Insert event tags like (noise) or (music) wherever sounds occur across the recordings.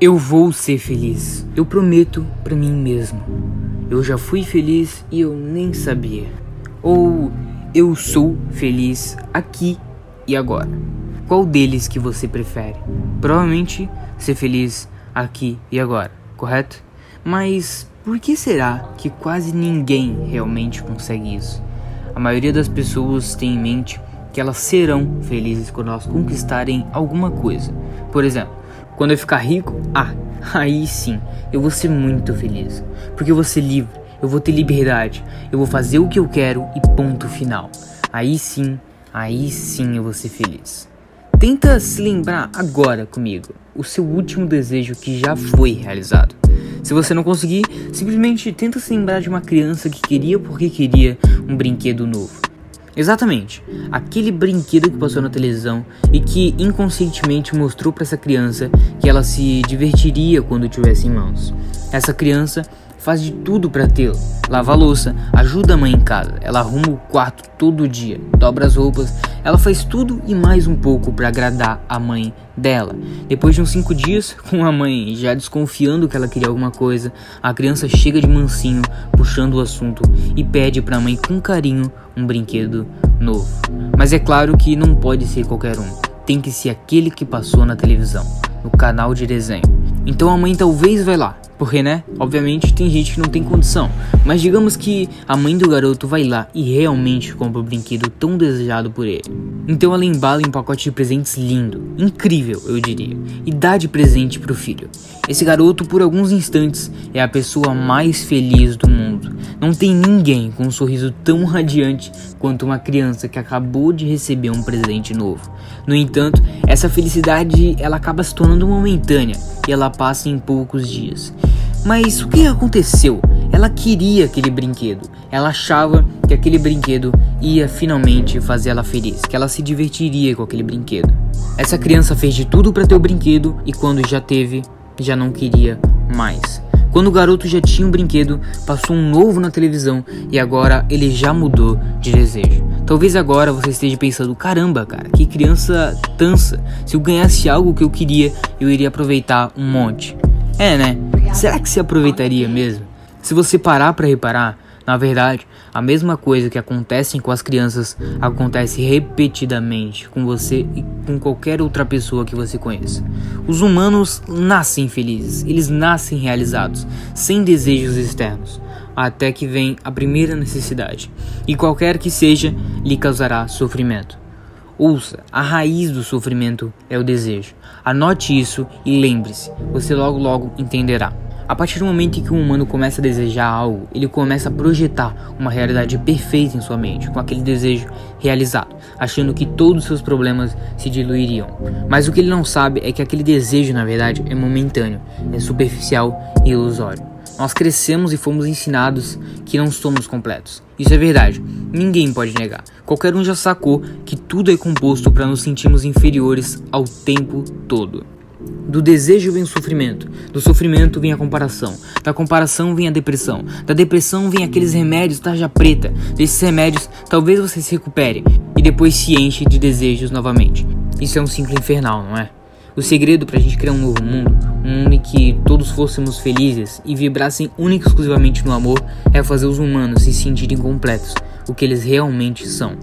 Eu vou ser feliz. Eu prometo para mim mesmo. Eu já fui feliz e eu nem sabia. Ou eu sou feliz aqui e agora. Qual deles que você prefere? Provavelmente ser feliz aqui e agora, correto? Mas por que será que quase ninguém realmente consegue isso? A maioria das pessoas tem em mente que elas serão felizes quando elas conquistarem alguma coisa. Por exemplo, quando eu ficar rico, ah, aí sim, eu vou ser muito feliz. Porque eu vou ser livre, eu vou ter liberdade, eu vou fazer o que eu quero e ponto final. Aí sim, aí sim eu vou ser feliz. Tenta se lembrar agora comigo o seu último desejo que já foi realizado. Se você não conseguir, simplesmente tenta se lembrar de uma criança que queria porque queria um brinquedo novo. Exatamente, aquele brinquedo que passou na televisão e que inconscientemente mostrou para essa criança que ela se divertiria quando tivesse em mãos. Essa criança faz de tudo para tê-lo. Lava a louça, ajuda a mãe em casa, ela arruma o quarto todo dia, dobra as roupas, ela faz tudo e mais um pouco para agradar a mãe dela. Depois de uns cinco dias, (laughs) com a mãe já desconfiando que ela queria alguma coisa, a criança chega de mansinho, puxando o assunto e pede para a mãe com carinho um brinquedo novo. Mas é claro que não pode ser qualquer um, tem que ser aquele que passou na televisão, no canal de desenho. Então a mãe talvez vai lá, porque, né? Obviamente tem gente que não tem condição. Mas digamos que a mãe do garoto vai lá e realmente compra o brinquedo tão desejado por ele. Então ela embala em um pacote de presentes lindo, incrível, eu diria, e dá de presente pro filho. Esse garoto, por alguns instantes, é a pessoa mais feliz do mundo. Não tem ninguém com um sorriso tão radiante quanto uma criança que acabou de receber um presente novo. No entanto, essa felicidade ela acaba se tornando momentânea e ela passa em poucos dias. Mas o que aconteceu? Ela queria aquele brinquedo. Ela achava que aquele brinquedo ia finalmente fazer ela feliz, que ela se divertiria com aquele brinquedo. Essa criança fez de tudo para ter o brinquedo e quando já teve, já não queria mais. Quando o garoto já tinha um brinquedo, passou um novo na televisão e agora ele já mudou de desejo. Talvez agora você esteja pensando: caramba, cara, que criança tansa. Se eu ganhasse algo que eu queria, eu iria aproveitar um monte. É, né? Será que se aproveitaria mesmo? Se você parar para reparar, na verdade, a mesma coisa que acontece com as crianças acontece repetidamente com você e com qualquer outra pessoa que você conheça. Os humanos nascem felizes, eles nascem realizados, sem desejos externos, até que vem a primeira necessidade, e qualquer que seja, lhe causará sofrimento. Ouça, a raiz do sofrimento é o desejo. Anote isso e lembre-se, você logo logo entenderá. A partir do momento em que um humano começa a desejar algo, ele começa a projetar uma realidade perfeita em sua mente, com aquele desejo realizado, achando que todos os seus problemas se diluiriam. Mas o que ele não sabe é que aquele desejo, na verdade, é momentâneo, é superficial e ilusório. Nós crescemos e fomos ensinados que não somos completos. Isso é verdade, ninguém pode negar. Qualquer um já sacou que tudo é composto para nos sentirmos inferiores ao tempo todo. Do desejo vem o sofrimento, do sofrimento vem a comparação, da comparação vem a depressão, da depressão vem aqueles remédios tarja preta. Desses remédios, talvez você se recupere e depois se enche de desejos novamente. Isso é um ciclo infernal, não é? O segredo para a gente criar um novo mundo, um mundo em que todos fôssemos felizes e vibrassem única e exclusivamente no amor, é fazer os humanos se sentirem completos, o que eles realmente são.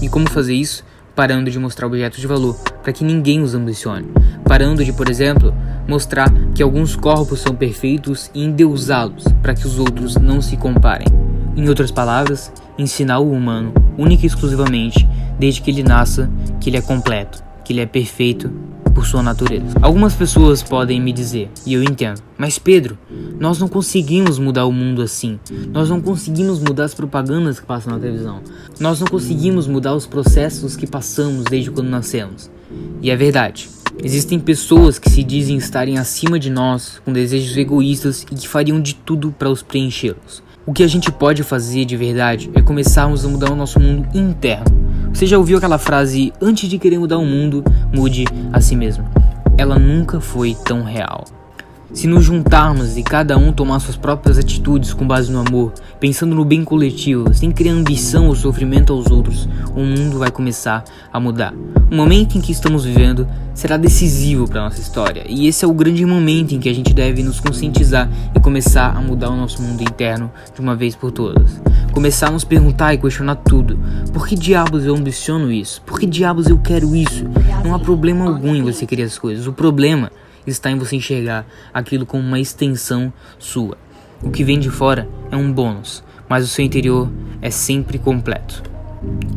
E como fazer isso? Parando de mostrar objetos de valor, para que ninguém os ambicione parando de, por exemplo, mostrar que alguns corpos são perfeitos e endeusá-los para que os outros não se comparem. Em outras palavras, ensinar o humano, única e exclusivamente, desde que ele nasça, que ele é completo, que ele é perfeito por sua natureza. Algumas pessoas podem me dizer, e eu entendo, mas Pedro, nós não conseguimos mudar o mundo assim. Nós não conseguimos mudar as propagandas que passam na televisão. Nós não conseguimos mudar os processos que passamos desde quando nascemos. E é verdade. Existem pessoas que se dizem estarem acima de nós, com desejos egoístas e que fariam de tudo para os preenchê-los. O que a gente pode fazer de verdade é começarmos a mudar o nosso mundo interno. Você já ouviu aquela frase: antes de querer mudar o mundo, mude a si mesmo? Ela nunca foi tão real. Se nos juntarmos e cada um tomar suas próprias atitudes com base no amor, pensando no bem coletivo, sem criar ambição ou sofrimento aos outros, o mundo vai começar a mudar. O momento em que estamos vivendo será decisivo para nossa história, e esse é o grande momento em que a gente deve nos conscientizar e começar a mudar o nosso mundo interno de uma vez por todas. Começar a nos perguntar e questionar tudo. Por que diabos eu ambiciono isso? Por que diabos eu quero isso? Não há problema algum em você querer as coisas. O problema está em você enxergar aquilo como uma extensão sua. O que vem de fora é um bônus, mas o seu interior é sempre completo.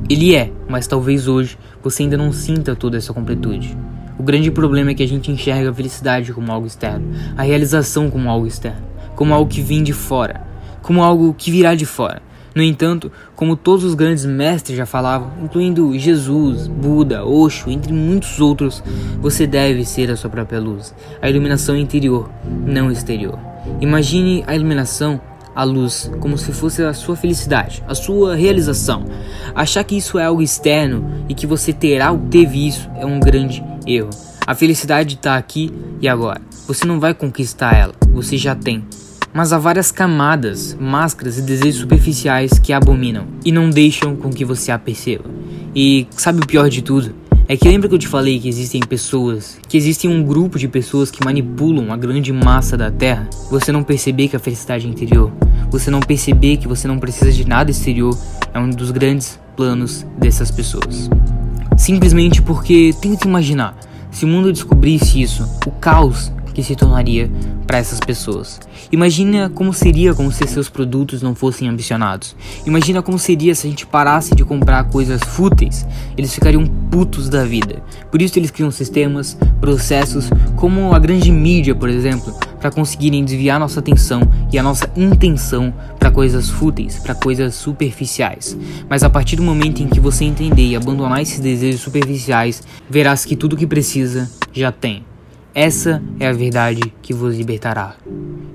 Ele é, mas talvez hoje você ainda não sinta toda essa completude. O grande problema é que a gente enxerga a felicidade como algo externo, a realização como algo externo, como algo que vem de fora, como algo que virá de fora. No entanto, como todos os grandes mestres já falavam, incluindo Jesus, Buda, Osho, entre muitos outros, você deve ser a sua própria luz, a iluminação interior, não exterior. Imagine a iluminação, a luz, como se fosse a sua felicidade, a sua realização. Achar que isso é algo externo e que você terá ou teve isso é um grande erro. A felicidade está aqui e agora. Você não vai conquistar ela, você já tem mas há várias camadas, máscaras e desejos superficiais que a abominam e não deixam com que você a perceba. E sabe o pior de tudo? É que lembra que eu te falei que existem pessoas, que existem um grupo de pessoas que manipulam a grande massa da Terra? Você não perceber que a felicidade é interior, você não perceber que você não precisa de nada exterior, é um dos grandes planos dessas pessoas. Simplesmente porque tenta imaginar, se o mundo descobrisse isso, o caos que se tornaria para essas pessoas. Imagina como seria como se seus produtos não fossem ambicionados. Imagina como seria se a gente parasse de comprar coisas fúteis. Eles ficariam putos da vida. Por isso eles criam sistemas, processos, como a grande mídia, por exemplo, para conseguirem desviar nossa atenção e a nossa intenção para coisas fúteis, para coisas superficiais. Mas a partir do momento em que você entender e abandonar esses desejos superficiais, verás que tudo que precisa já tem. Essa é a verdade que vos libertará.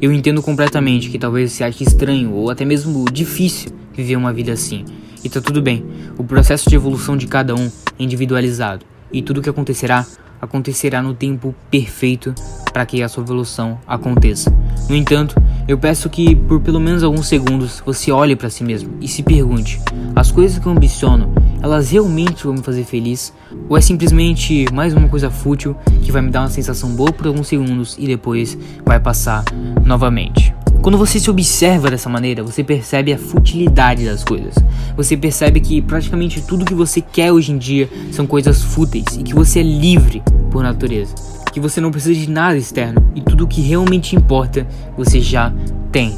Eu entendo completamente que talvez você ache estranho ou até mesmo difícil viver uma vida assim. E tá tudo bem. O processo de evolução de cada um é individualizado. E tudo o que acontecerá, acontecerá no tempo perfeito para que a sua evolução aconteça. No entanto, eu peço que por pelo menos alguns segundos você olhe para si mesmo e se pergunte: as coisas que eu ambiciono elas realmente vão me fazer feliz? Ou é simplesmente mais uma coisa fútil que vai me dar uma sensação boa por alguns segundos e depois vai passar novamente? Quando você se observa dessa maneira, você percebe a futilidade das coisas. Você percebe que praticamente tudo que você quer hoje em dia são coisas fúteis e que você é livre por natureza. Que você não precisa de nada externo e tudo que realmente importa você já tem.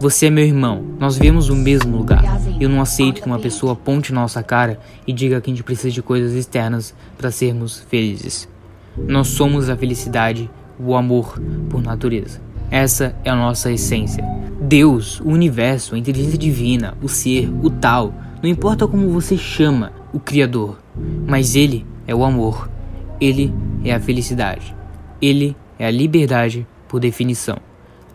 Você é meu irmão, nós vivemos no mesmo lugar. Eu não aceito que uma pessoa aponte nossa cara e diga que a gente precisa de coisas externas para sermos felizes. Nós somos a felicidade, o amor por natureza. Essa é a nossa essência. Deus, o universo, a inteligência divina, o ser, o tal, não importa como você chama o Criador, mas Ele é o amor. Ele é a felicidade. Ele é a liberdade por definição.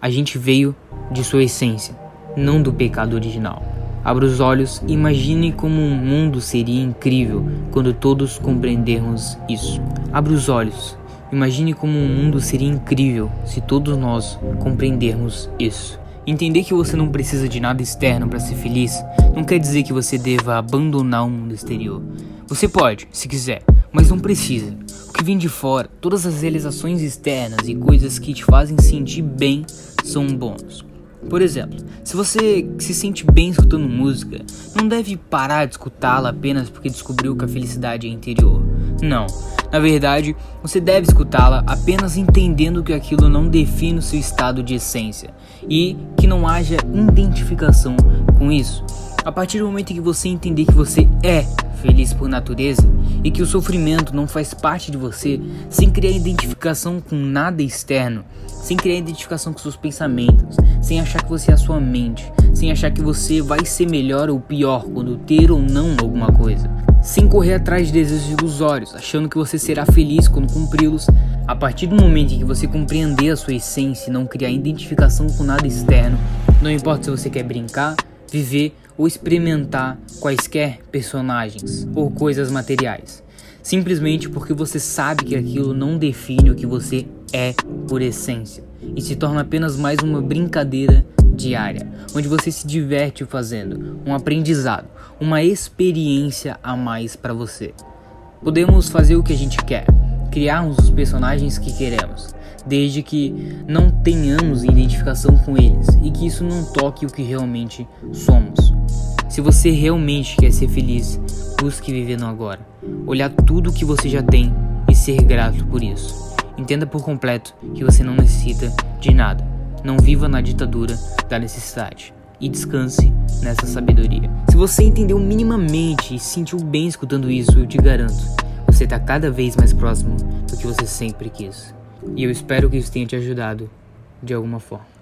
A gente veio de sua essência, não do pecado original. Abra os olhos e imagine como um mundo seria incrível quando todos compreendermos isso. Abra os olhos. Imagine como um mundo seria incrível se todos nós compreendermos isso. Entender que você não precisa de nada externo para ser feliz não quer dizer que você deva abandonar o mundo exterior. Você pode, se quiser, mas não precisa. O que vem de fora, todas as realizações externas e coisas que te fazem sentir bem são bônus. Por exemplo, se você se sente bem escutando música, não deve parar de escutá-la apenas porque descobriu que a felicidade é interior. Não. Na verdade, você deve escutá-la apenas entendendo que aquilo não define o seu estado de essência e que não haja identificação com isso. A partir do momento que você entender que você é feliz por natureza e que o sofrimento não faz parte de você, sem criar identificação com nada externo, sem criar identificação com seus pensamentos, sem achar que você é a sua mente, sem achar que você vai ser melhor ou pior quando ter ou não alguma coisa, sem correr atrás de desejos ilusórios, achando que você será feliz quando cumpri-los. A partir do momento em que você compreender a sua essência e não criar identificação com nada externo, não importa se você quer brincar, viver ou experimentar quaisquer personagens ou coisas materiais, simplesmente porque você sabe que aquilo não define o que você é por essência. e se torna apenas mais uma brincadeira diária, onde você se diverte fazendo, um aprendizado, uma experiência a mais para você. Podemos fazer o que a gente quer, criarmos os personagens que queremos, desde que não tenhamos identificação com eles e que isso não toque o que realmente somos. Se você realmente quer ser feliz, busque viver no agora. Olhar tudo o que você já tem e ser grato por isso. Entenda por completo que você não necessita de nada. Não viva na ditadura da necessidade e descanse nessa sabedoria. Se você entendeu minimamente e sentiu bem escutando isso, eu te garanto, você está cada vez mais próximo do que você sempre quis. E eu espero que isso tenha te ajudado de alguma forma.